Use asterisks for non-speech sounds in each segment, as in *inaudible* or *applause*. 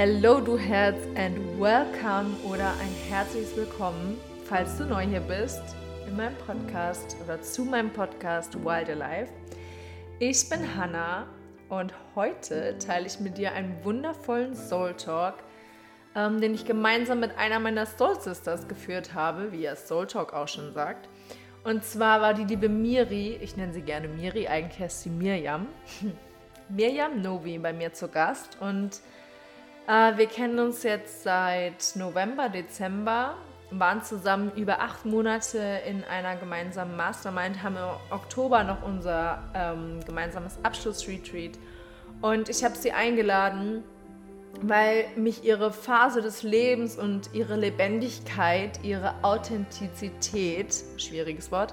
Hello du Herz and welcome oder ein herzliches Willkommen, falls du neu hier bist, in meinem Podcast oder zu meinem Podcast Wild Alive. Ich bin Hannah und heute teile ich mit dir einen wundervollen Soul Talk, ähm, den ich gemeinsam mit einer meiner Soul Sisters geführt habe, wie er Soul Talk auch schon sagt. Und zwar war die liebe Miri, ich nenne sie gerne Miri, eigentlich heißt sie Mirjam, *laughs* Mirjam Novi bei mir zu Gast und wir kennen uns jetzt seit November, Dezember, waren zusammen über acht Monate in einer gemeinsamen Mastermind, haben im Oktober noch unser ähm, gemeinsames Abschlussretreat. Und ich habe sie eingeladen, weil mich ihre Phase des Lebens und ihre Lebendigkeit, ihre Authentizität, schwieriges Wort,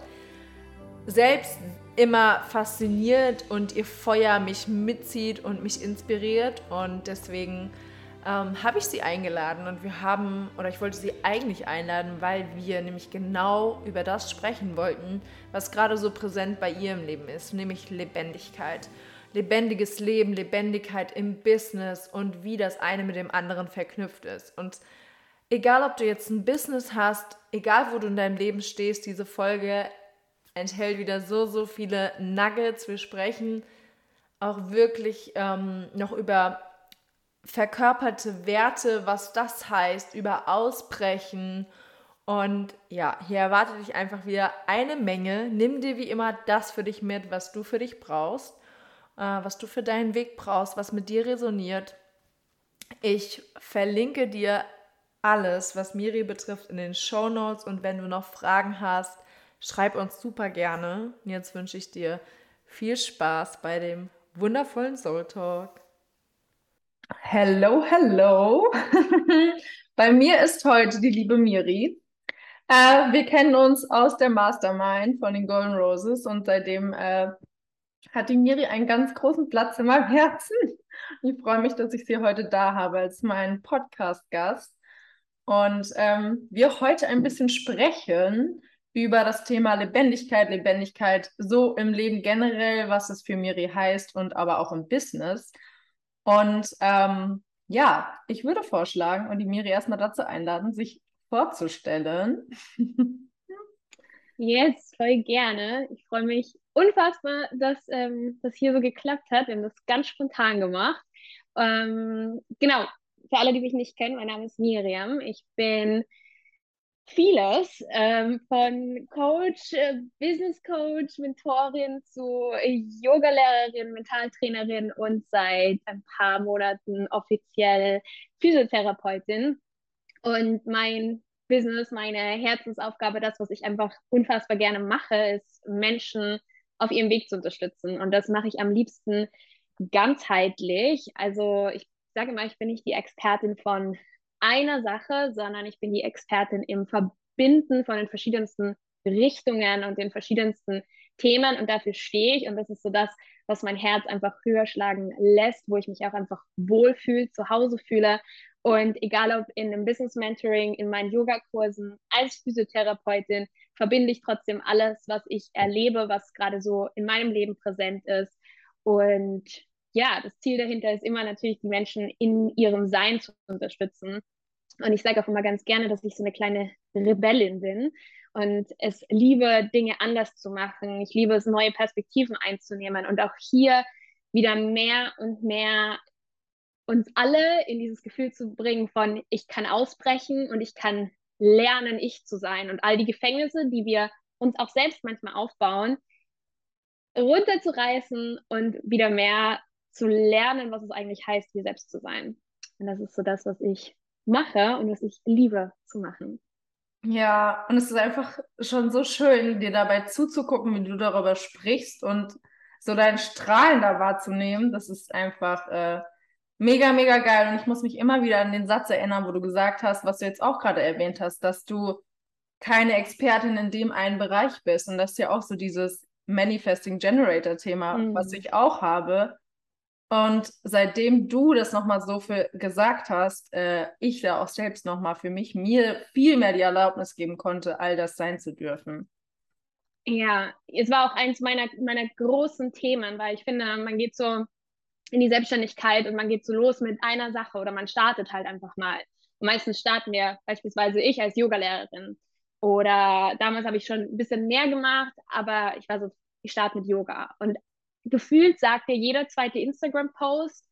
selbst immer fasziniert und ihr Feuer mich mitzieht und mich inspiriert. Und deswegen ähm, habe ich sie eingeladen und wir haben, oder ich wollte sie eigentlich einladen, weil wir nämlich genau über das sprechen wollten, was gerade so präsent bei ihr im Leben ist, nämlich Lebendigkeit. Lebendiges Leben, Lebendigkeit im Business und wie das eine mit dem anderen verknüpft ist. Und egal, ob du jetzt ein Business hast, egal, wo du in deinem Leben stehst, diese Folge enthält wieder so, so viele Nuggets. Wir sprechen auch wirklich ähm, noch über verkörperte Werte, was das heißt, über Ausbrechen. Und ja, hier erwartet dich einfach wieder eine Menge. Nimm dir wie immer das für dich mit, was du für dich brauchst, äh, was du für deinen Weg brauchst, was mit dir resoniert. Ich verlinke dir alles, was Miri betrifft, in den Show Notes. Und wenn du noch Fragen hast, schreib uns super gerne. Jetzt wünsche ich dir viel Spaß bei dem wundervollen Soul Talk. Hello, hello. *laughs* Bei mir ist heute die liebe Miri. Äh, wir kennen uns aus der Mastermind von den Golden Roses und seitdem äh, hat die Miri einen ganz großen Platz in meinem Herzen. Ich freue mich, dass ich sie heute da habe als mein Podcast-Gast. Und ähm, wir heute ein bisschen sprechen über das Thema Lebendigkeit, Lebendigkeit so im Leben generell, was es für Miri heißt und aber auch im Business. Und ähm, ja, ich würde vorschlagen und die Miri erstmal dazu einladen, sich vorzustellen. *laughs* Yes, voll gerne. Ich freue mich unfassbar, dass ähm, das hier so geklappt hat. Wir haben das ganz spontan gemacht. Ähm, genau, für alle, die mich nicht kennen, mein Name ist Miriam. Ich bin vieles, ähm, von Coach, äh, Business Coach, Mentorin zu Yogalehrerin, Mentaltrainerin und seit ein paar Monaten offiziell Physiotherapeutin. Und mein Business, meine Herzensaufgabe, das, was ich einfach unfassbar gerne mache, ist Menschen auf ihrem Weg zu unterstützen. Und das mache ich am liebsten ganzheitlich. Also ich sage immer, ich bin nicht die Expertin von einer Sache, sondern ich bin die Expertin im Verbinden von den verschiedensten Richtungen und den verschiedensten Themen. Und dafür stehe ich. Und das ist so das, was mein Herz einfach höher schlagen lässt, wo ich mich auch einfach wohlfühle, zu Hause fühle. Und egal ob in einem Business Mentoring, in meinen Yogakursen, als Physiotherapeutin, verbinde ich trotzdem alles, was ich erlebe, was gerade so in meinem Leben präsent ist. Und ja, das Ziel dahinter ist immer natürlich, die Menschen in ihrem Sein zu unterstützen und ich sage auch immer ganz gerne, dass ich so eine kleine Rebellin bin und es liebe, Dinge anders zu machen. Ich liebe es, neue Perspektiven einzunehmen und auch hier wieder mehr und mehr uns alle in dieses Gefühl zu bringen von, ich kann ausbrechen und ich kann lernen, ich zu sein. Und all die Gefängnisse, die wir uns auch selbst manchmal aufbauen, runterzureißen und wieder mehr zu lernen, was es eigentlich heißt, wir selbst zu sein. Und das ist so das, was ich mache und was ich liebe zu machen. Ja, und es ist einfach schon so schön, dir dabei zuzugucken, wie du darüber sprichst und so dein Strahlen da wahrzunehmen. Das ist einfach äh, mega, mega geil. Und ich muss mich immer wieder an den Satz erinnern, wo du gesagt hast, was du jetzt auch gerade erwähnt hast, dass du keine Expertin in dem einen Bereich bist. Und das ist ja auch so dieses Manifesting Generator Thema, mhm. was ich auch habe. Und seitdem du das nochmal so für gesagt hast, äh, ich da auch selbst nochmal für mich mir viel mehr die Erlaubnis geben konnte, all das sein zu dürfen. Ja, es war auch eins meiner, meiner großen Themen, weil ich finde, man geht so in die Selbstständigkeit und man geht so los mit einer Sache oder man startet halt einfach mal. Und meistens starten wir beispielsweise ich als Yogalehrerin. Oder damals habe ich schon ein bisschen mehr gemacht, aber ich war so, ich starte mit Yoga. Und gefühlt sagt dir jeder zweite Instagram-Post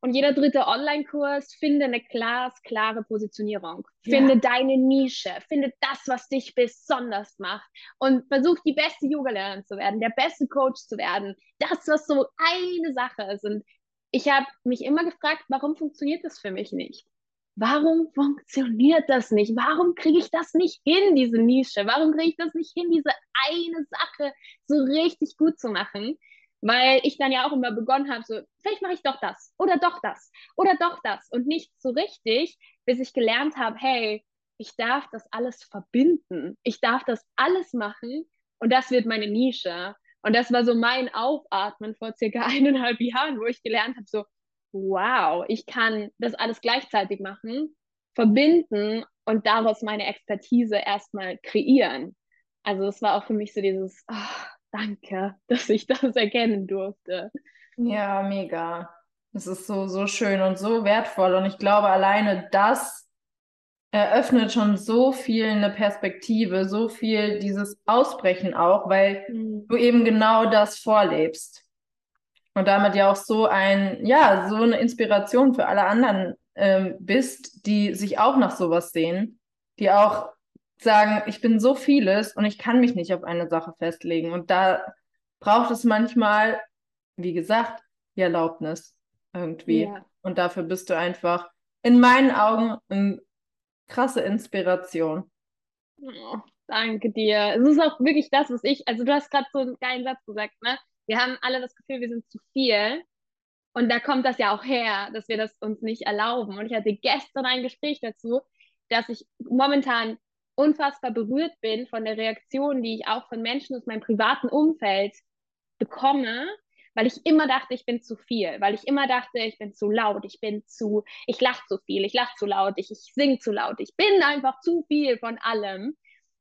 und jeder dritte Online-Kurs, finde eine glasklare Positionierung. Finde ja. deine Nische. Finde das, was dich besonders macht. Und versuch die beste Yoga-Lehrerin zu werden, der beste Coach zu werden. Das, was so eine Sache ist. Und ich habe mich immer gefragt, warum funktioniert das für mich nicht? Warum funktioniert das nicht? Warum kriege ich das nicht hin, diese Nische? Warum kriege ich das nicht hin, diese eine Sache so richtig gut zu machen? Weil ich dann ja auch immer begonnen habe, so, vielleicht mache ich doch das oder doch das oder doch das und nicht so richtig, bis ich gelernt habe, hey, ich darf das alles verbinden. Ich darf das alles machen und das wird meine Nische. Und das war so mein Aufatmen vor circa *laughs* eineinhalb Jahren, wo ich gelernt habe, so, wow, ich kann das alles gleichzeitig machen, verbinden und daraus meine Expertise erstmal kreieren. Also es war auch für mich so dieses, oh, danke, *laughs* dass ich das erkennen durfte. Ja, mega. Es ist so, so schön und so wertvoll. Und ich glaube, alleine das eröffnet schon so viel eine Perspektive, so viel dieses Ausbrechen auch, weil mhm. du eben genau das vorlebst. Und damit ja auch so ein, ja, so eine Inspiration für alle anderen ähm, bist, die sich auch nach sowas sehen, die auch sagen, ich bin so vieles und ich kann mich nicht auf eine Sache festlegen. Und da braucht es manchmal, wie gesagt, die Erlaubnis irgendwie. Ja. Und dafür bist du einfach in meinen Augen eine krasse Inspiration. Oh, danke dir. Es ist auch wirklich das, was ich, also du hast gerade so einen geilen Satz gesagt, ne? Wir haben alle das Gefühl, wir sind zu viel. Und da kommt das ja auch her, dass wir das uns nicht erlauben. Und ich hatte gestern ein Gespräch dazu, dass ich momentan unfassbar berührt bin von der Reaktion, die ich auch von Menschen aus meinem privaten Umfeld bekomme, weil ich immer dachte, ich bin zu viel, weil ich immer dachte, ich bin zu laut, ich bin zu, ich lache zu viel, ich lache zu laut, ich, ich singe zu laut, ich bin einfach zu viel von allem.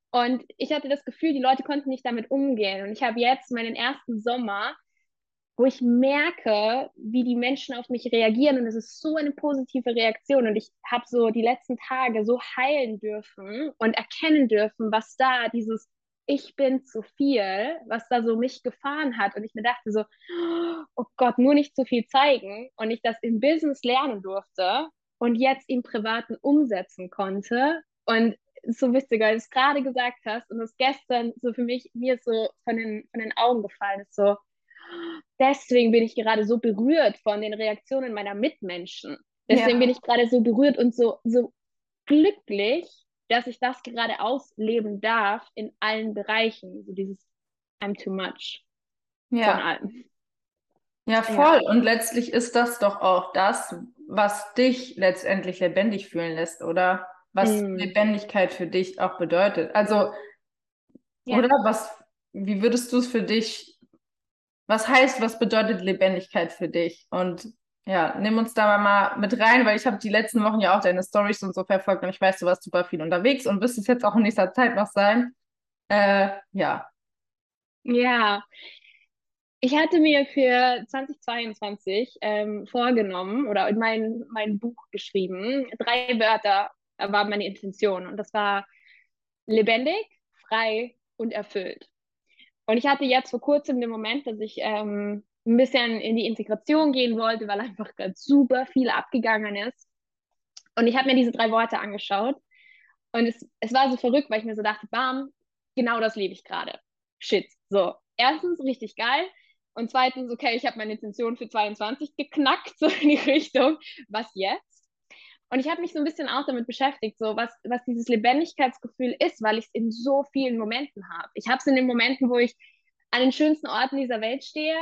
Und ich hatte das Gefühl, die Leute konnten nicht damit umgehen. Und ich habe jetzt meinen ersten Sommer wo ich merke, wie die Menschen auf mich reagieren. Und es ist so eine positive Reaktion. Und ich habe so die letzten Tage so heilen dürfen und erkennen dürfen, was da dieses ich bin zu viel, was da so mich gefahren hat. Und ich mir dachte so, oh Gott, nur nicht zu viel zeigen. Und ich das im Business lernen durfte und jetzt im Privaten umsetzen konnte. Und so witzig, weil du es gerade gesagt hast. Und es gestern so für mich mir so von den, von den Augen gefallen ist, so, deswegen bin ich gerade so berührt von den Reaktionen meiner Mitmenschen. Deswegen ja. bin ich gerade so berührt und so, so glücklich, dass ich das gerade ausleben darf in allen Bereichen. So dieses I'm too much ja. von allem. Ja, voll. Ja. Und letztlich ist das doch auch das, was dich letztendlich lebendig fühlen lässt, oder? Was mm. Lebendigkeit für dich auch bedeutet. Also, ja. oder was, wie würdest du es für dich was heißt, was bedeutet Lebendigkeit für dich? Und ja, nimm uns da mal mit rein, weil ich habe die letzten Wochen ja auch deine Stories und so verfolgt und ich weiß, du warst super viel unterwegs und wirst es jetzt auch in nächster Zeit noch sein. Äh, ja. Ja, ich hatte mir für 2022 ähm, vorgenommen oder in mein, mein Buch geschrieben, drei Wörter waren meine Intention und das war lebendig, frei und erfüllt. Und ich hatte jetzt vor kurzem den Moment, dass ich ähm, ein bisschen in die Integration gehen wollte, weil einfach gerade super viel abgegangen ist. Und ich habe mir diese drei Worte angeschaut. Und es, es war so verrückt, weil ich mir so dachte, bam, genau das lebe ich gerade. Shit. So, erstens richtig geil. Und zweitens, okay, ich habe meine Intention für 22 geknackt, *laughs* so in die Richtung, was jetzt? Und ich habe mich so ein bisschen auch damit beschäftigt, so was, was dieses Lebendigkeitsgefühl ist, weil ich es in so vielen Momenten habe. Ich habe es in den Momenten, wo ich an den schönsten Orten dieser Welt stehe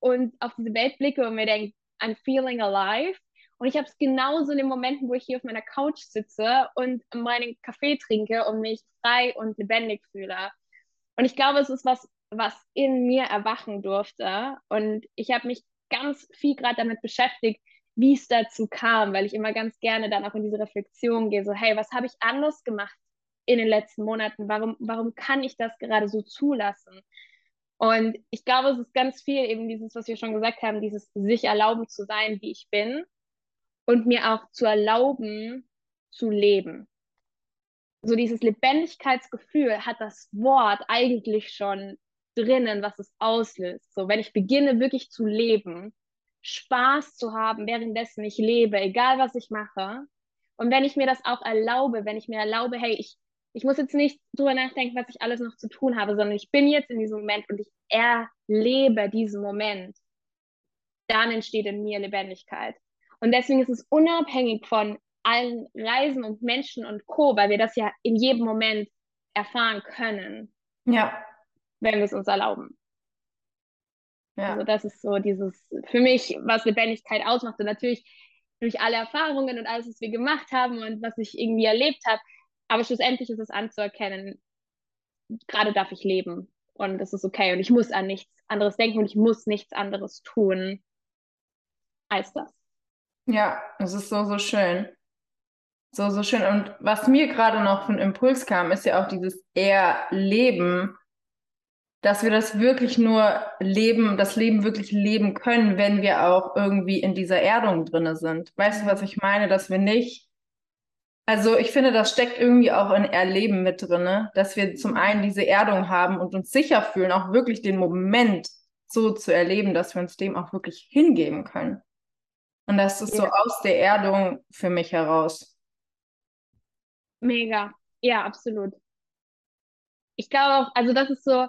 und auf diese Welt blicke und mir denke, I'm feeling alive. Und ich habe es genauso in den Momenten, wo ich hier auf meiner Couch sitze und meinen Kaffee trinke und mich frei und lebendig fühle. Und ich glaube, es ist was, was in mir erwachen durfte. Und ich habe mich ganz viel gerade damit beschäftigt, wie es dazu kam, weil ich immer ganz gerne dann auch in diese Reflexion gehe, so hey, was habe ich anders gemacht in den letzten Monaten? Warum, warum kann ich das gerade so zulassen? Und ich glaube, es ist ganz viel eben dieses, was wir schon gesagt haben, dieses sich erlauben zu sein, wie ich bin und mir auch zu erlauben zu leben. So dieses Lebendigkeitsgefühl hat das Wort eigentlich schon drinnen, was es auslöst. So, wenn ich beginne wirklich zu leben, Spaß zu haben, währenddessen ich lebe, egal was ich mache. Und wenn ich mir das auch erlaube, wenn ich mir erlaube, hey, ich, ich muss jetzt nicht drüber nachdenken, was ich alles noch zu tun habe, sondern ich bin jetzt in diesem Moment und ich erlebe diesen Moment, dann entsteht in mir Lebendigkeit. Und deswegen ist es unabhängig von allen Reisen und Menschen und Co., weil wir das ja in jedem Moment erfahren können. Ja wenn wir es uns erlauben. Ja. Also das ist so dieses, für mich, was Lebendigkeit ausmacht. Und natürlich durch alle Erfahrungen und alles, was wir gemacht haben und was ich irgendwie erlebt habe. Aber schlussendlich ist es anzuerkennen, gerade darf ich leben und es ist okay und ich muss an nichts anderes denken und ich muss nichts anderes tun als das. Ja, es ist so, so schön. So, so schön. Und was mir gerade noch von Impuls kam, ist ja auch dieses Erleben dass wir das wirklich nur leben, das Leben wirklich leben können, wenn wir auch irgendwie in dieser Erdung drinne sind. Weißt du, was ich meine? Dass wir nicht, also ich finde, das steckt irgendwie auch in Erleben mit drinne, dass wir zum einen diese Erdung haben und uns sicher fühlen, auch wirklich den Moment so zu erleben, dass wir uns dem auch wirklich hingeben können. Und das ist ja. so aus der Erdung für mich heraus. Mega. Ja, absolut. Ich glaube auch, also das ist so,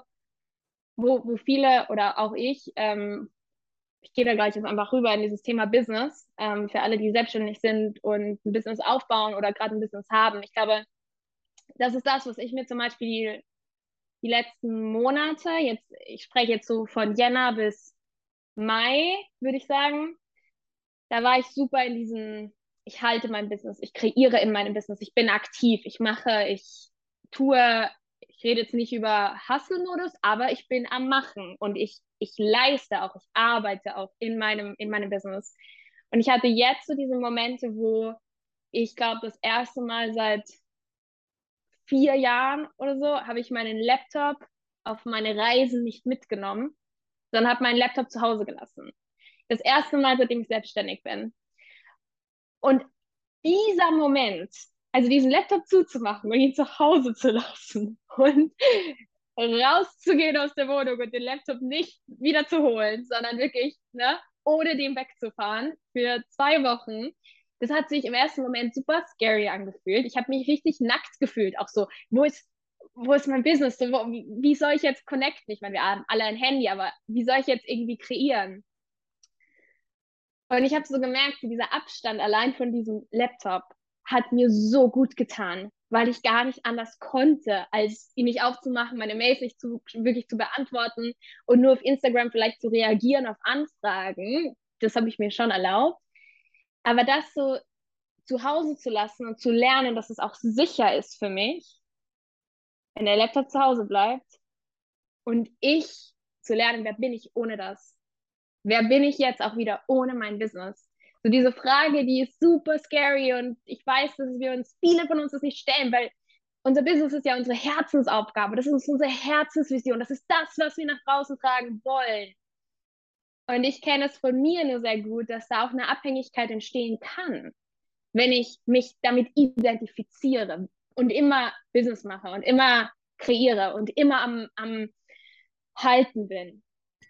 wo, wo viele oder auch ich, ähm, ich gehe da gleich jetzt einfach rüber in dieses Thema Business, ähm, für alle, die selbstständig sind und ein Business aufbauen oder gerade ein Business haben. Ich glaube, das ist das, was ich mir zum Beispiel die, letzten Monate, jetzt, ich spreche jetzt so von Jänner bis Mai, würde ich sagen, da war ich super in diesem, ich halte mein Business, ich kreiere in meinem Business, ich bin aktiv, ich mache, ich tue ich rede jetzt nicht über Hustle-Modus, aber ich bin am Machen und ich, ich leiste auch, ich arbeite auch in meinem, in meinem Business. Und ich hatte jetzt so diese Momente, wo ich glaube, das erste Mal seit vier Jahren oder so habe ich meinen Laptop auf meine Reisen nicht mitgenommen, sondern habe meinen Laptop zu Hause gelassen. Das erste Mal, seitdem ich selbstständig bin. Und dieser Moment, also diesen Laptop zuzumachen und ihn zu Hause zu lassen und rauszugehen aus der Wohnung und den Laptop nicht wieder zu holen, sondern wirklich, ne, ohne den wegzufahren für zwei Wochen. Das hat sich im ersten Moment super scary angefühlt. Ich habe mich richtig nackt gefühlt, auch so, wo ist, wo ist mein Business? So, wo, wie, soll ich jetzt connecten? Ich meine, wir haben alle ein Handy, aber wie soll ich jetzt irgendwie kreieren? Und ich habe so gemerkt, dieser Abstand allein von diesem Laptop hat mir so gut getan, weil ich gar nicht anders konnte, als ihn nicht aufzumachen, meine Mails nicht zu, wirklich zu beantworten und nur auf Instagram vielleicht zu reagieren auf Anfragen. Das habe ich mir schon erlaubt. Aber das so zu Hause zu lassen und zu lernen, dass es auch sicher ist für mich, wenn der Laptop zu Hause bleibt und ich zu lernen, wer bin ich ohne das? Wer bin ich jetzt auch wieder ohne mein Business? So diese Frage, die ist super scary und ich weiß, dass wir uns, viele von uns das nicht stellen, weil unser Business ist ja unsere Herzensaufgabe, das ist unsere Herzensvision, das ist das, was wir nach draußen tragen wollen. Und ich kenne es von mir nur sehr gut, dass da auch eine Abhängigkeit entstehen kann, wenn ich mich damit identifiziere und immer Business mache und immer kreiere und immer am, am Halten bin.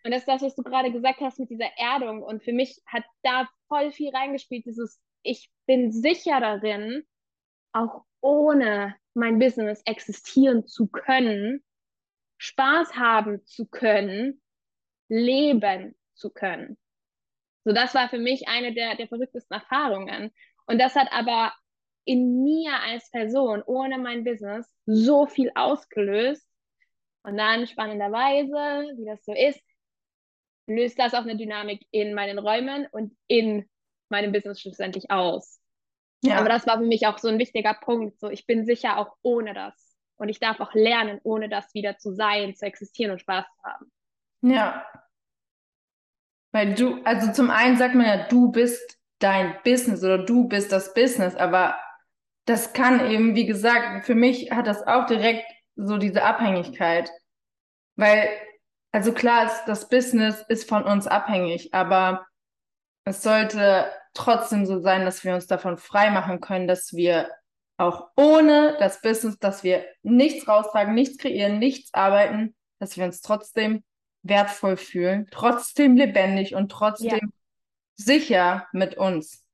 Und das ist das, was du gerade gesagt hast mit dieser Erdung. Und für mich hat da voll viel reingespielt, dieses, ich bin sicher darin, auch ohne mein Business existieren zu können, Spaß haben zu können, leben zu können. So, das war für mich eine der, der verrücktesten Erfahrungen. Und das hat aber in mir als Person ohne mein Business so viel ausgelöst. Und dann spannenderweise, wie das so ist, löst das auch eine Dynamik in meinen Räumen und in meinem Business schlussendlich aus. Ja. Aber das war für mich auch so ein wichtiger Punkt. So, ich bin sicher auch ohne das. Und ich darf auch lernen, ohne das wieder zu sein, zu existieren und Spaß zu haben. Ja. Weil du, also zum einen sagt man ja, du bist dein Business oder du bist das Business, aber das kann eben, wie gesagt, für mich hat das auch direkt so diese Abhängigkeit. Weil Also klar, ist, das Business ist von uns abhängig, aber es sollte trotzdem so sein, dass wir uns davon frei machen können, dass wir auch ohne das Business, dass wir nichts raustragen, nichts kreieren, nichts arbeiten, dass wir uns trotzdem wertvoll fühlen, trotzdem lebendig und trotzdem ja. sicher mit uns.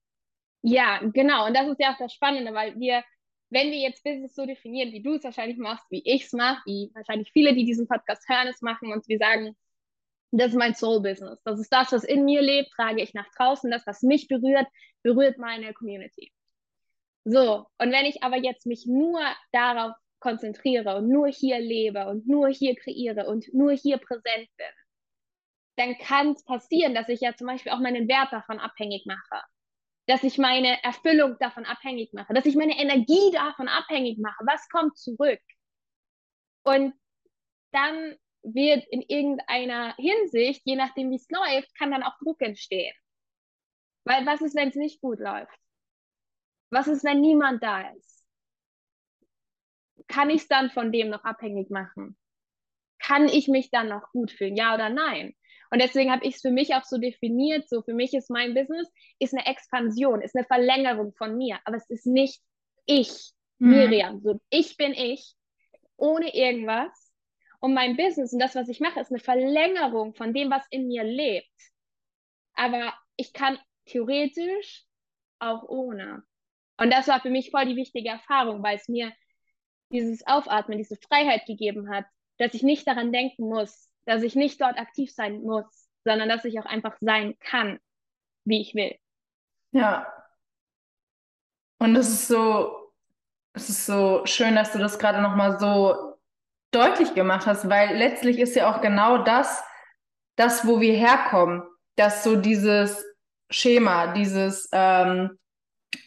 Ja, genau. Und das ist ja auch das Spannende, weil wir, wenn wir jetzt Business so definieren, wie du es wahrscheinlich machst, wie ich es mache, wie wahrscheinlich viele, die diesen Podcast hören, es machen und wir sagen, das ist mein Soul-Business. Das ist das, was in mir lebt, trage ich nach draußen. Das, was mich berührt, berührt meine Community. So, und wenn ich aber jetzt mich nur darauf konzentriere und nur hier lebe und nur hier kreiere und nur hier präsent bin, dann kann es passieren, dass ich ja zum Beispiel auch meinen Wert davon abhängig mache, dass ich meine Erfüllung davon abhängig mache, dass ich meine Energie davon abhängig mache. Was kommt zurück? Und dann wird in irgendeiner Hinsicht, je nachdem wie es läuft, kann dann auch Druck entstehen. Weil was ist, wenn es nicht gut läuft? Was ist, wenn niemand da ist? Kann ich es dann von dem noch abhängig machen? Kann ich mich dann noch gut fühlen? Ja oder nein? Und deswegen habe ich es für mich auch so definiert, so für mich ist mein Business, ist eine Expansion, ist eine Verlängerung von mir, aber es ist nicht ich, mhm. Miriam. So, ich bin ich, ohne irgendwas. Und mein Business und das, was ich mache, ist eine Verlängerung von dem, was in mir lebt. Aber ich kann theoretisch auch ohne. Und das war für mich voll die wichtige Erfahrung, weil es mir dieses Aufatmen, diese Freiheit gegeben hat, dass ich nicht daran denken muss, dass ich nicht dort aktiv sein muss, sondern dass ich auch einfach sein kann, wie ich will. Ja. Und es ist so, es ist so schön, dass du das gerade nochmal so deutlich gemacht hast, weil letztlich ist ja auch genau das, das, wo wir herkommen, dass so dieses Schema, dieses ähm,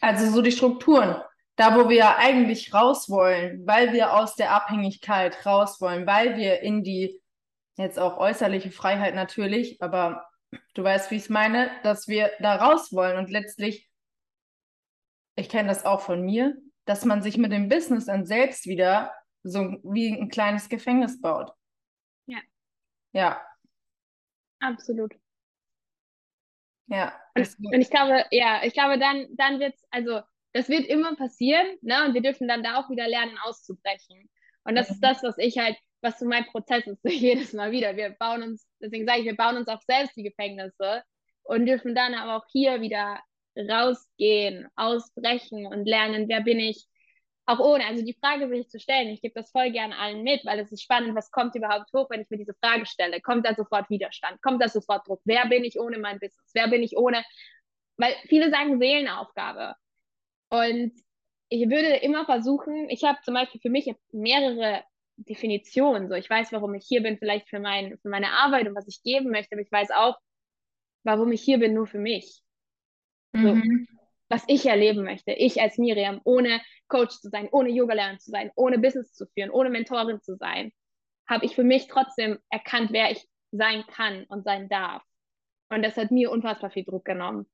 also so die Strukturen, da wo wir eigentlich raus wollen, weil wir aus der Abhängigkeit raus wollen, weil wir in die jetzt auch äußerliche Freiheit natürlich, aber du weißt, wie ich es meine, dass wir da raus wollen und letztlich, ich kenne das auch von mir, dass man sich mit dem Business dann selbst wieder so wie ein kleines Gefängnis baut. Ja. Ja. Absolut. Ja. Und, und, ich glaube, ja, ich glaube, dann, dann wird es, also das wird immer passieren, ne? Und wir dürfen dann da auch wieder lernen, auszubrechen. Und das ist das, was ich halt, was so mein Prozess ist, *laughs* jedes Mal wieder. Wir bauen uns, deswegen sage ich, wir bauen uns auch selbst die Gefängnisse und dürfen dann aber auch hier wieder rausgehen, ausbrechen und lernen, wer bin ich, auch ohne, also die Frage sich zu stellen, ich gebe das voll gerne allen mit, weil es ist spannend, was kommt überhaupt hoch, wenn ich mir diese Frage stelle? Kommt da sofort Widerstand? Kommt da sofort Druck? Wer bin ich ohne mein Business? Wer bin ich ohne? Weil viele sagen Seelenaufgabe. Und ich würde immer versuchen, ich habe zum Beispiel für mich mehrere Definitionen. So, ich weiß, warum ich hier bin, vielleicht für, mein, für meine Arbeit und was ich geben möchte, aber ich weiß auch, warum ich hier bin, nur für mich. So, mhm. Was ich erleben möchte, ich als Miriam, ohne Coach zu sein, ohne Yoga-Lehrer zu sein, ohne Business zu führen, ohne Mentorin zu sein, habe ich für mich trotzdem erkannt, wer ich sein kann und sein darf. Und das hat mir unfassbar viel Druck genommen.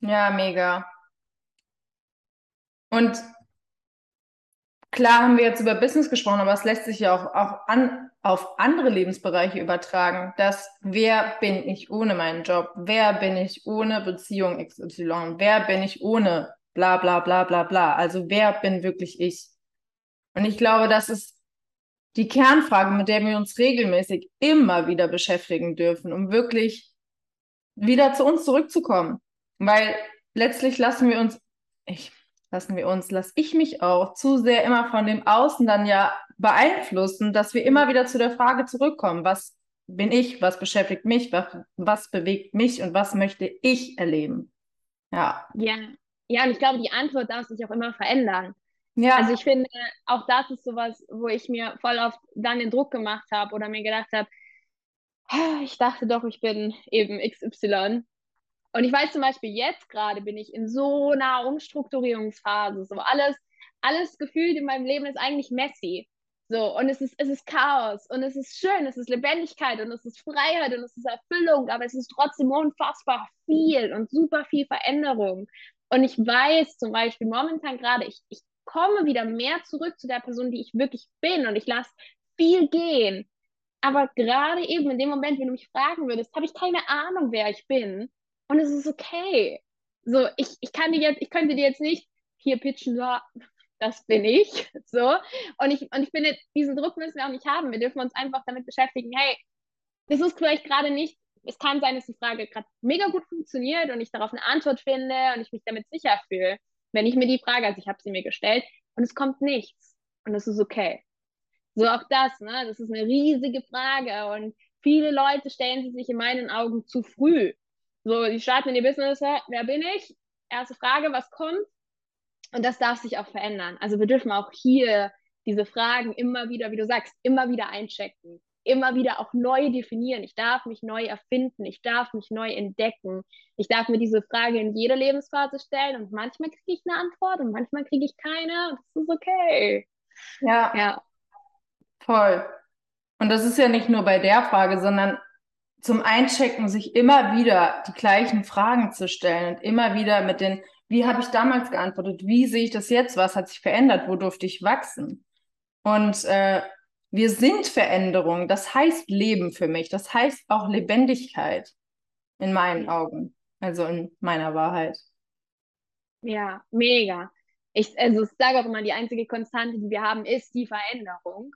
Ja, mega. Und klar haben wir jetzt über Business gesprochen, aber es lässt sich ja auch, auch an, auf andere Lebensbereiche übertragen. Das, wer bin ich ohne meinen Job? Wer bin ich ohne Beziehung XY? Wer bin ich ohne bla bla bla bla bla. Also wer bin wirklich ich? Und ich glaube, das ist die Kernfrage, mit der wir uns regelmäßig immer wieder beschäftigen dürfen, um wirklich wieder zu uns zurückzukommen. Weil letztlich lassen wir uns, ich, lassen wir uns, lasse ich mich auch zu sehr immer von dem Außen dann ja beeinflussen, dass wir immer wieder zu der Frage zurückkommen, was bin ich, was beschäftigt mich, was, was bewegt mich und was möchte ich erleben. Ja. Ja, ja, und ich glaube, die Antwort darf sich auch immer verändern. Ja. Also ich finde, auch das ist sowas, wo ich mir voll oft dann den Druck gemacht habe oder mir gedacht habe, ich dachte doch, ich bin eben XY. Und ich weiß zum Beispiel jetzt gerade bin ich in so einer Umstrukturierungsphase. So alles, alles gefühlt in meinem Leben ist eigentlich messy. So, und es ist, es ist Chaos und es ist schön, es ist Lebendigkeit und es ist Freiheit und es ist Erfüllung, aber es ist trotzdem unfassbar viel und super viel Veränderung. Und ich weiß zum Beispiel momentan gerade, ich, ich komme wieder mehr zurück zu der Person, die ich wirklich bin und ich lasse viel gehen. Aber gerade eben in dem Moment, wenn du mich fragen würdest, habe ich keine Ahnung, wer ich bin. Und es ist okay. So, ich, ich kann dir jetzt, ich könnte dir jetzt nicht hier pitchen, so, das bin ich. *laughs* So. Und ich, und ich finde, diesen Druck müssen wir auch nicht haben. Wir dürfen uns einfach damit beschäftigen, hey, das ist vielleicht gerade nicht, es kann sein, dass die Frage gerade mega gut funktioniert und ich darauf eine Antwort finde und ich mich damit sicher fühle. Wenn ich mir die Frage, also ich habe sie mir gestellt und es kommt nichts. Und das ist okay. So auch das, ne? Das ist eine riesige Frage und viele Leute stellen sie sich in meinen Augen zu früh. So, die starten in ihr Business, wer bin ich? Erste Frage, was kommt? Und das darf sich auch verändern. Also wir dürfen auch hier diese Fragen immer wieder, wie du sagst, immer wieder einchecken, immer wieder auch neu definieren. Ich darf mich neu erfinden, ich darf mich neu entdecken. Ich darf mir diese Frage in jeder Lebensphase stellen und manchmal kriege ich eine Antwort und manchmal kriege ich keine und das ist okay. Ja. Ja. Voll. Und das ist ja nicht nur bei der Frage, sondern zum Einchecken sich immer wieder die gleichen Fragen zu stellen und immer wieder mit den, wie habe ich damals geantwortet, wie sehe ich das jetzt, was hat sich verändert, wo durfte ich wachsen? Und äh, wir sind Veränderung, das heißt Leben für mich, das heißt auch Lebendigkeit in meinen Augen, also in meiner Wahrheit. Ja, mega. Ich, also ich sage auch immer, die einzige Konstante, die wir haben, ist die Veränderung.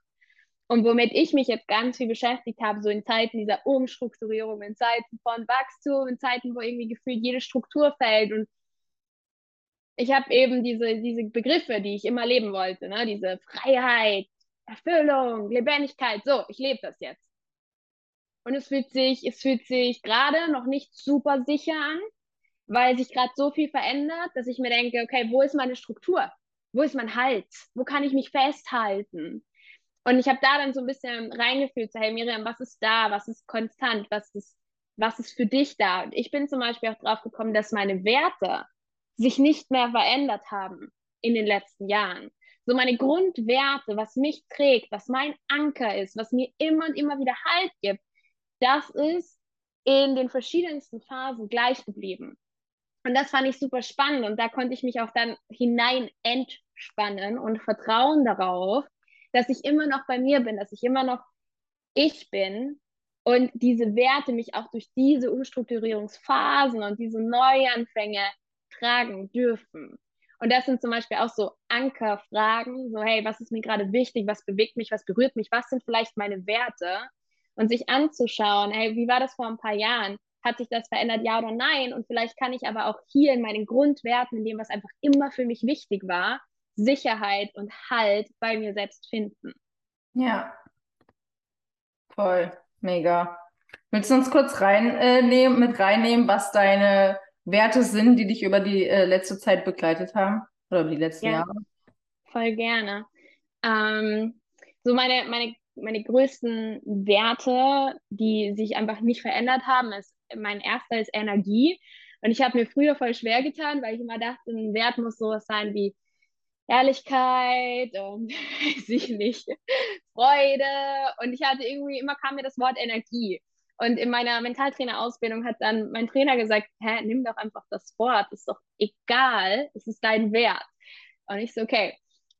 Und womit ich mich jetzt ganz viel beschäftigt habe, so in Zeiten dieser Umstrukturierung, in Zeiten von Wachstum, in Zeiten, wo irgendwie gefühlt jede Struktur fällt. Und ich habe eben diese, diese Begriffe, die ich immer leben wollte, ne? diese Freiheit, Erfüllung, Lebendigkeit. So, ich lebe das jetzt. Und es fühlt sich, es fühlt sich gerade noch nicht super sicher an, weil sich gerade so viel verändert, dass ich mir denke, okay, wo ist meine Struktur? Wo ist mein Halt? Wo kann ich mich festhalten? Und ich habe da dann so ein bisschen reingefühlt, so, hey Miriam, was ist da? Was ist konstant? Was ist, was ist für dich da? Und ich bin zum Beispiel auch drauf gekommen, dass meine Werte sich nicht mehr verändert haben in den letzten Jahren. So meine Grundwerte, was mich trägt, was mein Anker ist, was mir immer und immer wieder Halt gibt, das ist in den verschiedensten Phasen gleich geblieben. Und das fand ich super spannend und da konnte ich mich auch dann hinein entspannen und vertrauen darauf, dass ich immer noch bei mir bin, dass ich immer noch ich bin und diese Werte mich auch durch diese Umstrukturierungsphasen und diese Neuanfänge tragen dürfen. Und das sind zum Beispiel auch so Ankerfragen, so hey, was ist mir gerade wichtig, was bewegt mich, was berührt mich, was sind vielleicht meine Werte? Und sich anzuschauen, hey, wie war das vor ein paar Jahren? Hat sich das verändert, ja oder nein? Und vielleicht kann ich aber auch hier in meinen Grundwerten, in dem, was einfach immer für mich wichtig war, Sicherheit und Halt bei mir selbst finden. Ja, voll, mega. Willst du uns kurz reinnehmen, äh, mit reinnehmen, was deine Werte sind, die dich über die äh, letzte Zeit begleitet haben? Oder über die letzten ja, Jahre? Voll gerne. Ähm, so meine, meine, meine größten Werte, die sich einfach nicht verändert haben, ist mein erster ist Energie. Und ich habe mir früher voll schwer getan, weil ich immer dachte, ein Wert muss sowas sein wie Ehrlichkeit und *laughs* weiß ich nicht, Freude. Und ich hatte irgendwie, immer kam mir das Wort Energie. Und in meiner Mentaltrainerausbildung hat dann mein Trainer gesagt, hä, nimm doch einfach das Wort, ist doch egal, es ist dein Wert. Und ich so, okay.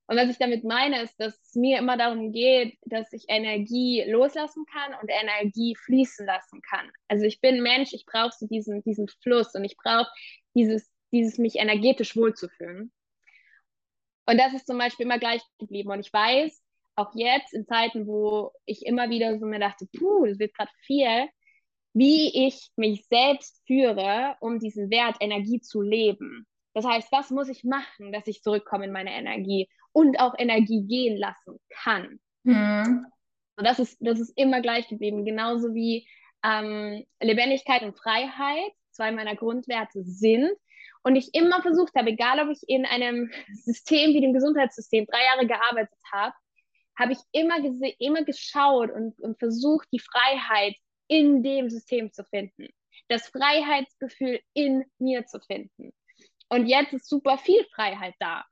Und was ich damit meine, ist, dass es mir immer darum geht, dass ich Energie loslassen kann und Energie fließen lassen kann. Also ich bin Mensch, ich brauche so diesen, diesen Fluss und ich brauche dieses, dieses mich energetisch wohlzufühlen. Und das ist zum Beispiel immer gleich geblieben. Und ich weiß, auch jetzt in Zeiten, wo ich immer wieder so mir dachte, puh, das wird gerade viel, wie ich mich selbst führe, um diesen Wert Energie zu leben. Das heißt, was muss ich machen, dass ich zurückkomme in meine Energie und auch Energie gehen lassen kann? Mhm. Und das ist, das ist immer gleich geblieben, genauso wie ähm, Lebendigkeit und Freiheit, zwei meiner Grundwerte sind, und ich immer versucht habe, egal ob ich in einem *laughs* System wie dem Gesundheitssystem drei Jahre gearbeitet habe, habe ich immer, immer geschaut und, und versucht, die Freiheit in dem System zu finden. Das Freiheitsgefühl in mir zu finden. Und jetzt ist super viel Freiheit da.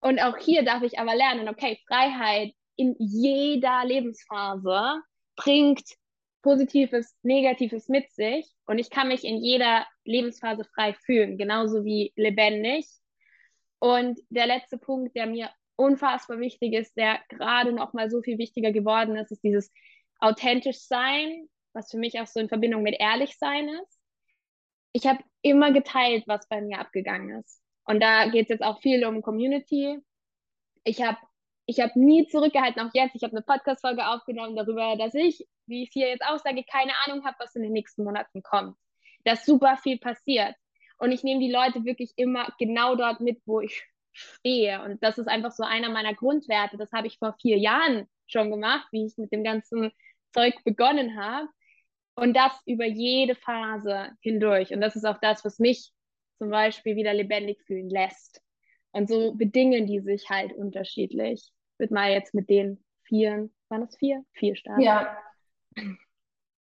Und auch hier darf ich aber lernen, okay, Freiheit in jeder Lebensphase bringt Positives, Negatives mit sich und ich kann mich in jeder Lebensphase frei fühlen, genauso wie lebendig. Und der letzte Punkt, der mir unfassbar wichtig ist, der gerade noch mal so viel wichtiger geworden ist, ist dieses authentisch sein, was für mich auch so in Verbindung mit ehrlich sein ist. Ich habe immer geteilt, was bei mir abgegangen ist. Und da geht es jetzt auch viel um Community. Ich habe ich hab nie zurückgehalten, auch jetzt. Ich habe eine Podcast-Folge aufgenommen darüber, dass ich, wie ich hier jetzt auch sage, keine Ahnung habe, was in den nächsten Monaten kommt. Dass super viel passiert. Und ich nehme die Leute wirklich immer genau dort mit, wo ich stehe. Und das ist einfach so einer meiner Grundwerte. Das habe ich vor vier Jahren schon gemacht, wie ich mit dem ganzen Zeug begonnen habe. Und das über jede Phase hindurch. Und das ist auch das, was mich zum Beispiel wieder lebendig fühlen lässt. Und so bedingen die sich halt unterschiedlich. Ich würde mal jetzt mit den vier, waren das vier? Vier starten. Ja.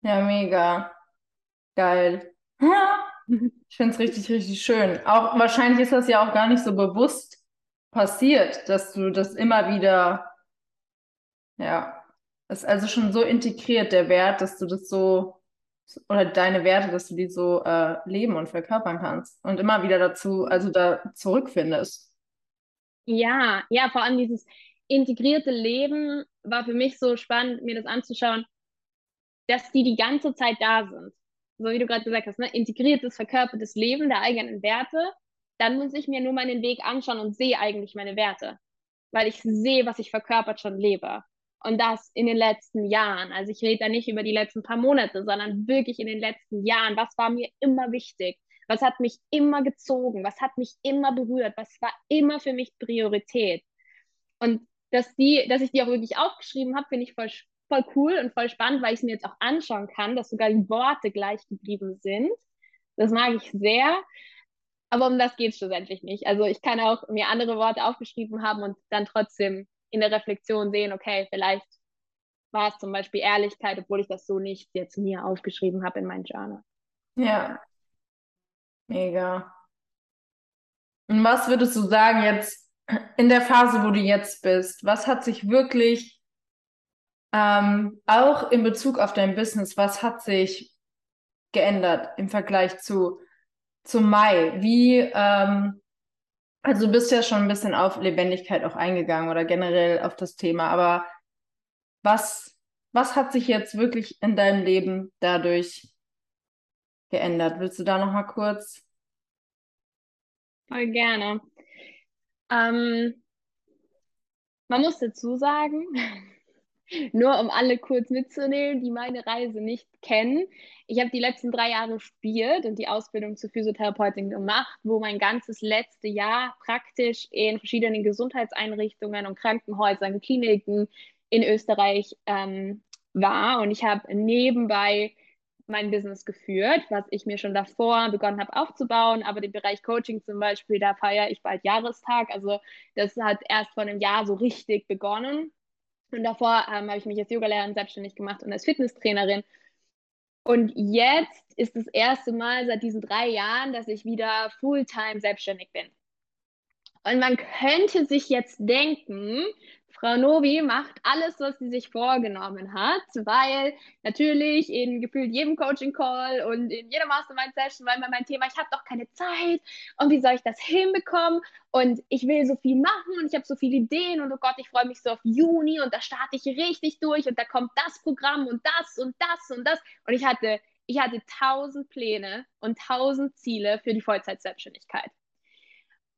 Ja, mega. Geil. Ja. Ich finde es richtig, richtig schön. Auch wahrscheinlich ist das ja auch gar nicht so bewusst passiert, dass du das immer wieder, ja, ist also schon so integriert, der Wert, dass du das so, oder deine Werte, dass du die so äh, leben und verkörpern kannst und immer wieder dazu, also da zurückfindest. Ja, ja, vor allem dieses integrierte Leben war für mich so spannend, mir das anzuschauen, dass die die ganze Zeit da sind so wie du gerade gesagt hast, ne, integriertes, verkörpertes Leben der eigenen Werte, dann muss ich mir nur meinen Weg anschauen und sehe eigentlich meine Werte. Weil ich sehe, was ich verkörpert schon lebe. Und das in den letzten Jahren. Also ich rede da nicht über die letzten paar Monate, sondern wirklich in den letzten Jahren. Was war mir immer wichtig? Was hat mich immer gezogen? Was hat mich immer berührt? Was war immer für mich Priorität? Und dass die, dass ich die auch wirklich aufgeschrieben habe, finde ich voll voll cool und voll spannend, weil ich es mir jetzt auch anschauen kann, dass sogar die Worte gleich geblieben sind. Das mag ich sehr. Aber um das geht es schlussendlich nicht. Also ich kann auch mir andere Worte aufgeschrieben haben und dann trotzdem in der Reflexion sehen, okay, vielleicht war es zum Beispiel Ehrlichkeit, obwohl ich das so nicht jetzt mir aufgeschrieben habe in mein Journal. Ja. Mega. Und was würdest du sagen jetzt in der Phase, wo du jetzt bist? Was hat sich wirklich ähm, auch in Bezug auf dein Business, was hat sich geändert im Vergleich zu, zu Mai? Wie, ähm, also du bist ja schon ein bisschen auf Lebendigkeit auch eingegangen oder generell auf das Thema, aber was, was hat sich jetzt wirklich in deinem Leben dadurch geändert? Willst du da noch mal kurz? Voll gerne. Ähm, man muss dazu sagen, nur um alle kurz mitzunehmen, die meine Reise nicht kennen. Ich habe die letzten drei Jahre studiert und die Ausbildung zur Physiotherapeutin gemacht, wo mein ganzes letzte Jahr praktisch in verschiedenen Gesundheitseinrichtungen und Krankenhäusern, Kliniken in Österreich ähm, war. Und ich habe nebenbei mein Business geführt, was ich mir schon davor begonnen habe aufzubauen. Aber den Bereich Coaching zum Beispiel, da feiere ich bald Jahrestag. Also das hat erst vor einem Jahr so richtig begonnen. Und davor ähm, habe ich mich als Yogalehrerin selbstständig gemacht und als Fitnesstrainerin. Und jetzt ist das erste Mal seit diesen drei Jahren, dass ich wieder Fulltime selbstständig bin. Und man könnte sich jetzt denken, Frau Novi macht alles, was sie sich vorgenommen hat, weil natürlich in gefühlt jedem Coaching-Call und in jeder Mastermind-Session war immer mein Thema, ich habe doch keine Zeit und wie soll ich das hinbekommen und ich will so viel machen und ich habe so viele Ideen und oh Gott, ich freue mich so auf Juni und da starte ich richtig durch und da kommt das Programm und das und das und das und ich hatte, ich hatte tausend Pläne und tausend Ziele für die Vollzeit-Selbstständigkeit.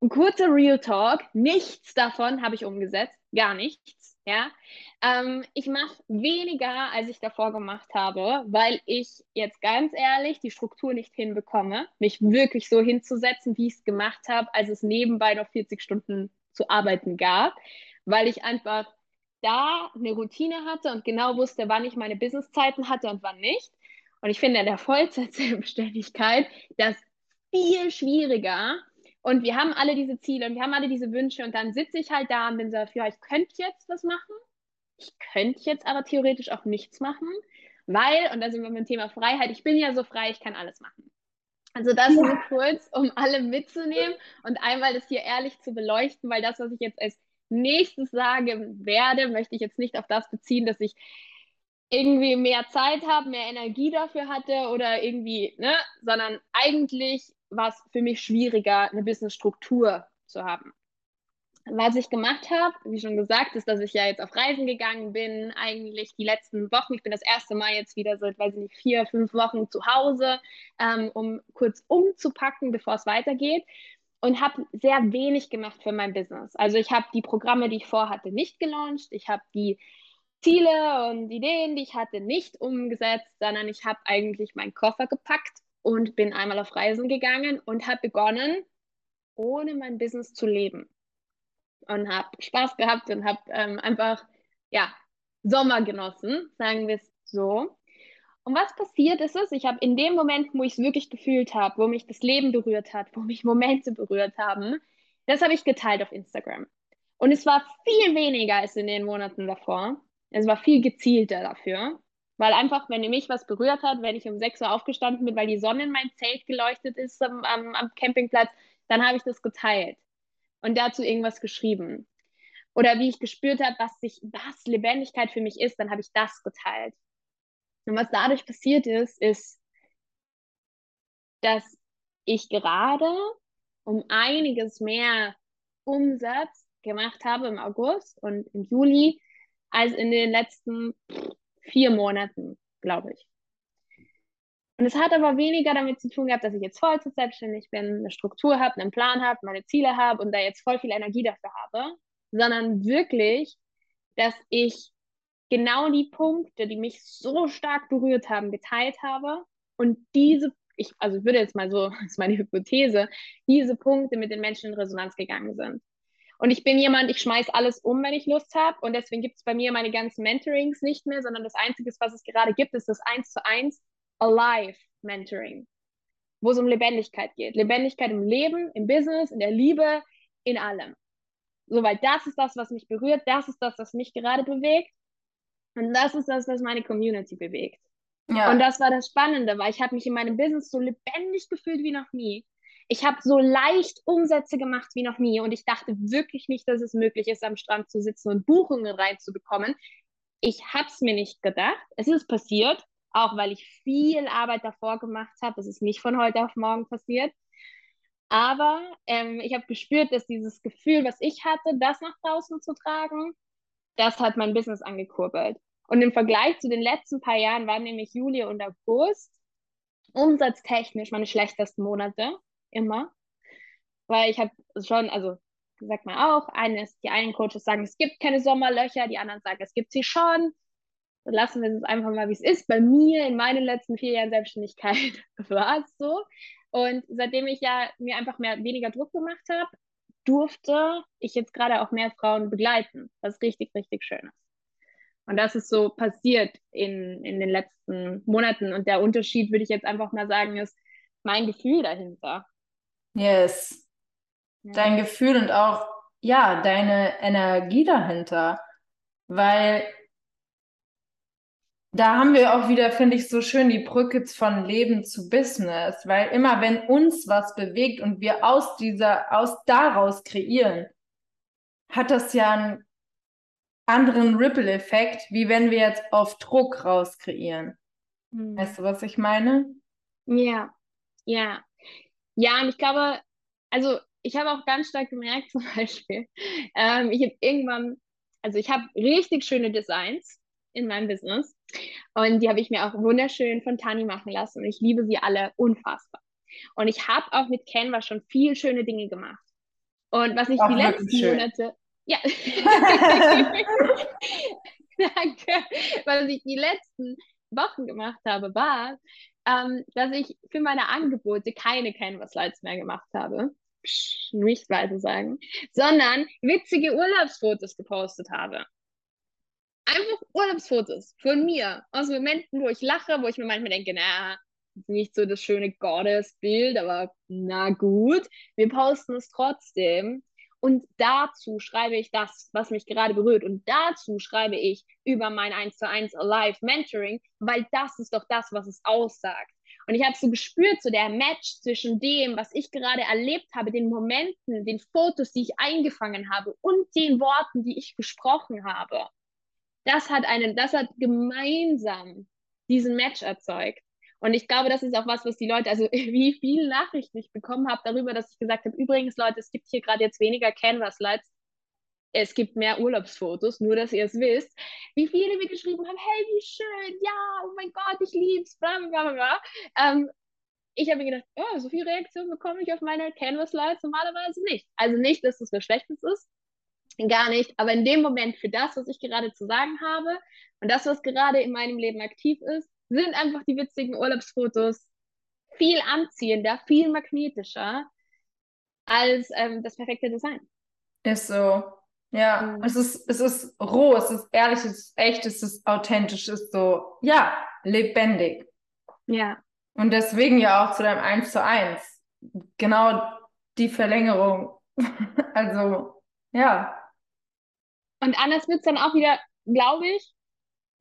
Ein kurzer Real Talk, nichts davon habe ich umgesetzt, gar nichts. Ja, ähm, ich mache weniger, als ich davor gemacht habe, weil ich jetzt ganz ehrlich die Struktur nicht hinbekomme, mich wirklich so hinzusetzen, wie ich es gemacht habe, als es nebenbei noch 40 Stunden zu arbeiten gab, weil ich einfach da eine Routine hatte und genau wusste, wann ich meine Businesszeiten hatte und wann nicht. Und ich finde in der Vollzeitselbstständigkeit das viel schwieriger, und wir haben alle diese Ziele und wir haben alle diese Wünsche und dann sitze ich halt da und bin so, ja, ich könnte jetzt was machen. Ich könnte jetzt aber theoretisch auch nichts machen, weil, und da sind wir beim Thema Freiheit, ich bin ja so frei, ich kann alles machen. Also das ja. nur kurz, um alle mitzunehmen und einmal das hier ehrlich zu beleuchten, weil das, was ich jetzt als nächstes sagen werde, möchte ich jetzt nicht auf das beziehen, dass ich irgendwie mehr Zeit habe, mehr Energie dafür hatte oder irgendwie, ne, sondern eigentlich war es für mich schwieriger, eine Businessstruktur zu haben. was ich gemacht habe, wie schon gesagt, ist, dass ich ja jetzt auf Reisen gegangen bin, eigentlich die letzten Wochen. Ich bin das erste Mal jetzt wieder seit, weiß ich nicht, vier, fünf Wochen zu Hause, ähm, um kurz umzupacken, bevor es weitergeht. Und habe sehr wenig gemacht für mein Business. Also ich habe die Programme, die ich vorhatte, nicht gelauncht. Ich habe die Ziele und Ideen, die ich hatte, nicht umgesetzt, sondern ich habe eigentlich meinen Koffer gepackt und bin einmal auf Reisen gegangen und habe begonnen, ohne mein Business zu leben und habe Spaß gehabt und habe ähm, einfach, ja, Sommer genossen, sagen wir es so. Und was passiert ist es, ich habe in dem Moment, wo ich es wirklich gefühlt habe, wo mich das Leben berührt hat, wo mich Momente berührt haben, das habe ich geteilt auf Instagram. Und es war viel weniger als in den Monaten davor. Es war viel gezielter dafür. Weil einfach, wenn mich was berührt hat, wenn ich um 6 Uhr aufgestanden bin, weil die Sonne in mein Zelt geleuchtet ist am, am, am Campingplatz, dann habe ich das geteilt und dazu irgendwas geschrieben. Oder wie ich gespürt habe, was, sich, was Lebendigkeit für mich ist, dann habe ich das geteilt. Und was dadurch passiert ist, ist, dass ich gerade um einiges mehr Umsatz gemacht habe im August und im Juli als in den letzten vier Monaten, glaube ich. Und es hat aber weniger damit zu tun gehabt, dass ich jetzt Vollzeit selbstständig bin, eine Struktur habe, einen Plan habe, meine Ziele habe und da jetzt voll viel Energie dafür habe, sondern wirklich, dass ich genau die Punkte, die mich so stark berührt haben, geteilt habe und diese, ich, also ich würde jetzt mal so, *laughs* das ist meine Hypothese, diese Punkte mit den Menschen in Resonanz gegangen sind. Und ich bin jemand, ich schmeiß alles um, wenn ich Lust habe. Und deswegen gibt es bei mir meine ganzen Mentorings nicht mehr, sondern das Einzige, was es gerade gibt, ist das Eins zu eins Alive Mentoring, wo es um Lebendigkeit geht. Lebendigkeit im Leben, im Business, in der Liebe, in allem. So, weil das ist das, was mich berührt, das ist das, was mich gerade bewegt. Und das ist das, was meine Community bewegt. Ja. Und das war das Spannende, weil ich habe mich in meinem Business so lebendig gefühlt wie noch nie. Ich habe so leicht Umsätze gemacht wie noch nie und ich dachte wirklich nicht, dass es möglich ist, am Strand zu sitzen und Buchungen reinzubekommen. Ich habe es mir nicht gedacht. Es ist passiert auch weil ich viel Arbeit davor gemacht habe. Das ist nicht von heute auf morgen passiert. Aber ähm, ich habe gespürt, dass dieses Gefühl, was ich hatte, das nach draußen zu tragen, das hat mein Business angekurbelt. Und im Vergleich zu den letzten paar Jahren waren nämlich Juli und August umsatztechnisch meine schlechtesten Monate, immer. Weil ich habe schon, also sagt man auch, eines, die einen Coaches sagen, es gibt keine Sommerlöcher, die anderen sagen, es gibt sie schon lassen wir es einfach mal, wie es ist. Bei mir in meinen letzten vier Jahren Selbstständigkeit *laughs* war es so. Und seitdem ich ja mir einfach mehr, weniger Druck gemacht habe, durfte ich jetzt gerade auch mehr Frauen begleiten, was richtig, richtig schön ist. Und das ist so passiert in, in den letzten Monaten. Und der Unterschied, würde ich jetzt einfach mal sagen, ist mein Gefühl dahinter. Yes. Ja. Dein Gefühl und auch, ja, deine Energie dahinter. Weil da haben wir auch wieder, finde ich, so schön die Brücke von Leben zu Business, weil immer wenn uns was bewegt und wir aus dieser, aus daraus kreieren, hat das ja einen anderen Ripple-Effekt, wie wenn wir jetzt auf Druck raus kreieren. Hm. Weißt du, was ich meine? Ja, ja. Ja, und ich glaube, also ich habe auch ganz stark gemerkt, *laughs* zum Beispiel, ähm, ich habe irgendwann, also ich habe richtig schöne Designs in meinem Business. Und die habe ich mir auch wunderschön von Tani machen lassen. Und ich liebe sie alle unfassbar. Und ich habe auch mit Canva schon viel schöne Dinge gemacht. Und was ich auch die letzten schön. Monate. Ja. *laughs* *laughs* Danke. Was ich die letzten Wochen gemacht habe, war, ähm, dass ich für meine Angebote keine Canva-Slides mehr gemacht habe. Psch, nicht weiter sagen. Sondern witzige Urlaubsfotos gepostet habe einfach Urlaubsfotos von mir aus Momenten, wo ich lache, wo ich mir manchmal denke, na, nicht so das schöne Goddess-Bild, aber na gut, wir posten es trotzdem. Und dazu schreibe ich das, was mich gerade berührt. Und dazu schreibe ich über mein 1 zu 1 Alive Mentoring, weil das ist doch das, was es aussagt. Und ich habe so gespürt, so der Match zwischen dem, was ich gerade erlebt habe, den Momenten, den Fotos, die ich eingefangen habe und den Worten, die ich gesprochen habe das hat einen, das hat gemeinsam diesen Match erzeugt. Und ich glaube, das ist auch was, was die Leute, also *laughs* wie viele Nachrichten ich bekommen habe darüber, dass ich gesagt habe, übrigens Leute, es gibt hier gerade jetzt weniger Canvas-Slides, es gibt mehr Urlaubsfotos, nur dass ihr es wisst, wie viele mir geschrieben haben, hey, wie schön, ja, oh mein Gott, ich lieb's, bla bla bla bla. Ähm, ich habe mir gedacht, oh, so viel Reaktion bekomme ich auf meine Canvas-Lights normalerweise nicht. Also nicht, dass das was Schlechtes ist, gar nicht, aber in dem Moment für das, was ich gerade zu sagen habe und das, was gerade in meinem Leben aktiv ist, sind einfach die witzigen Urlaubsfotos viel anziehender, viel magnetischer als ähm, das perfekte Design. Ist so. Ja, mhm. es ist, es ist roh, es ist ehrlich, es ist echt, es ist authentisch, es ist so, ja, lebendig. Ja. Und deswegen ja auch zu deinem 1 zu 1. Genau die Verlängerung. *laughs* also, ja. Und anders wird es dann auch wieder, glaube ich,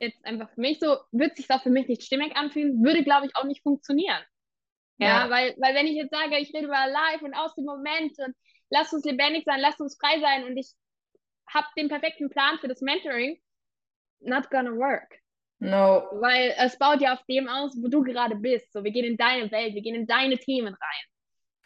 jetzt einfach für mich so, wird sich auch für mich nicht stimmig anfühlen, würde, glaube ich, auch nicht funktionieren. Ja, ja, Weil, weil wenn ich jetzt sage, ich rede über live und aus dem Moment und lass uns lebendig sein, lass uns frei sein und ich habe den perfekten Plan für das Mentoring, not gonna work. No. Weil es baut ja auf dem aus, wo du gerade bist. So, wir gehen in deine Welt, wir gehen in deine Themen rein.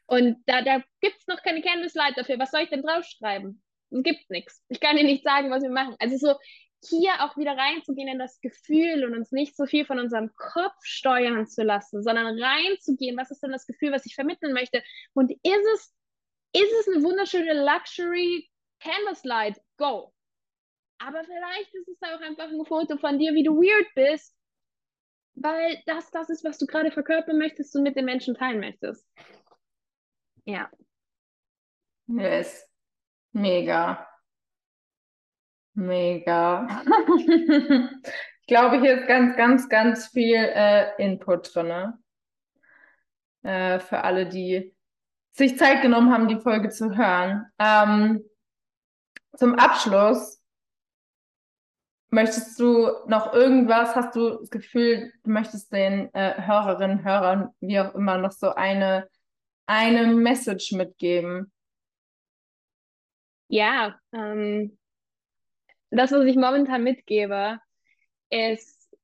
Und da, da gibt es noch keine Canvas Light dafür. Was soll ich denn draufschreiben? Es gibt nichts. Ich kann dir nicht sagen, was wir machen. Also so hier auch wieder reinzugehen in das Gefühl und uns nicht so viel von unserem Kopf steuern zu lassen, sondern reinzugehen, was ist denn das Gefühl, was ich vermitteln möchte? Und ist es, ist es eine wunderschöne Luxury Canvas Light? Go. Aber vielleicht ist es auch einfach ein Foto von dir, wie du weird bist, weil das das ist, was du gerade verkörpern möchtest und mit den Menschen teilen möchtest. Ja. Yes. Mega. Mega. *laughs* ich glaube, hier ist ganz, ganz, ganz viel äh, Input drin. Äh, für alle, die sich Zeit genommen haben, die Folge zu hören. Ähm, zum Abschluss Möchtest du noch irgendwas, hast du das Gefühl, du möchtest den äh, Hörerinnen, Hörern, wie auch immer, noch so eine, eine Message mitgeben? Ja, ähm, das, was ich momentan mitgebe, ist,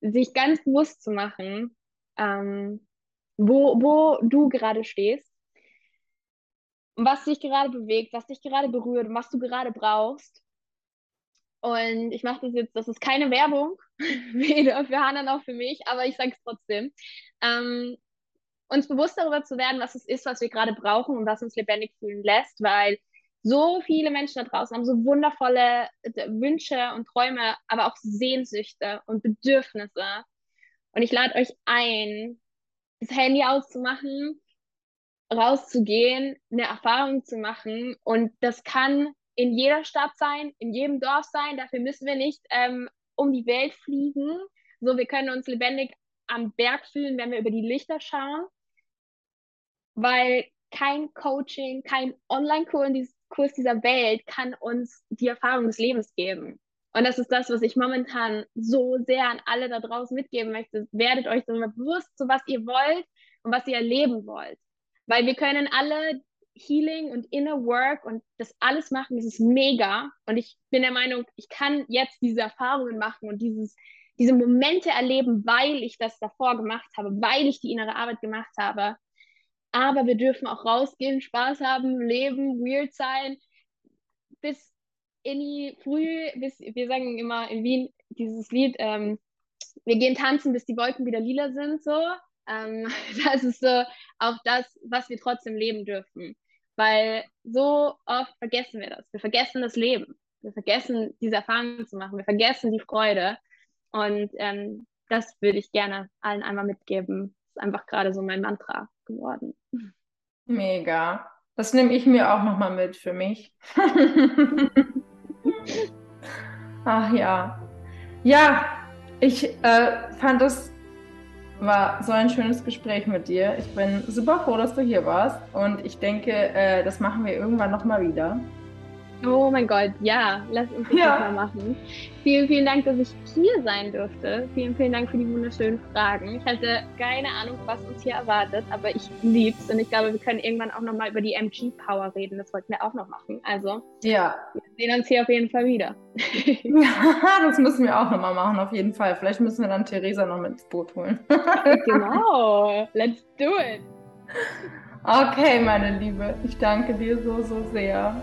sich ganz bewusst zu machen, ähm, wo, wo du gerade stehst, was dich gerade bewegt, was dich gerade berührt was du gerade brauchst und ich mache das jetzt, das ist keine Werbung, *laughs* weder für Hannah noch für mich, aber ich sage es trotzdem. Ähm, uns bewusst darüber zu werden, was es ist, was wir gerade brauchen und was uns lebendig fühlen lässt, weil so viele Menschen da draußen haben so wundervolle äh, Wünsche und Träume, aber auch Sehnsüchte und Bedürfnisse. Und ich lade euch ein, das Handy auszumachen, rauszugehen, eine Erfahrung zu machen. Und das kann in jeder Stadt sein, in jedem Dorf sein. Dafür müssen wir nicht ähm, um die Welt fliegen. So, wir können uns lebendig am Berg fühlen, wenn wir über die Lichter schauen. Weil kein Coaching, kein Online-Kurs dieser Welt kann uns die Erfahrung des Lebens geben. Und das ist das, was ich momentan so sehr an alle da draußen mitgeben möchte. Werdet euch so bewusst, so was ihr wollt und was ihr erleben wollt. Weil wir können alle Healing und Inner Work und das alles machen, das ist mega. Und ich bin der Meinung, ich kann jetzt diese Erfahrungen machen und dieses, diese Momente erleben, weil ich das davor gemacht habe, weil ich die innere Arbeit gemacht habe. Aber wir dürfen auch rausgehen, Spaß haben, leben, weird sein. Bis in die Früh, bis, wir sagen immer in Wien dieses Lied, ähm, wir gehen tanzen, bis die Wolken wieder lila sind, so. Ähm, *laughs* das ist so auch das, was wir trotzdem leben dürfen. Weil so oft vergessen wir das. Wir vergessen das Leben. Wir vergessen, diese Erfahrungen zu machen. Wir vergessen die Freude. Und ähm, das würde ich gerne allen einmal mitgeben. Das ist einfach gerade so mein Mantra geworden. Mega. Das nehme ich mir auch nochmal mit für mich. *laughs* Ach ja. Ja, ich äh, fand es war so ein schönes Gespräch mit dir. Ich bin super froh, dass du hier warst und ich denke, äh, das machen wir irgendwann nochmal wieder. Oh mein Gott, ja, lass uns das ja. mal machen. Vielen, vielen Dank, dass ich hier sein durfte. Vielen, vielen Dank für die wunderschönen Fragen. Ich hatte keine Ahnung, was uns hier erwartet, aber ich lieb's und ich glaube, wir können irgendwann auch nochmal über die MG Power reden. Das wollten wir auch noch machen. Also, ja. wir sehen uns hier auf jeden Fall wieder. ja, *laughs* *laughs* das müssen wir auch nochmal machen, auf jeden Fall. Vielleicht müssen wir dann Theresa noch mit ins Boot holen. *laughs* genau, let's do it. Okay, meine Liebe, ich danke dir so, so sehr.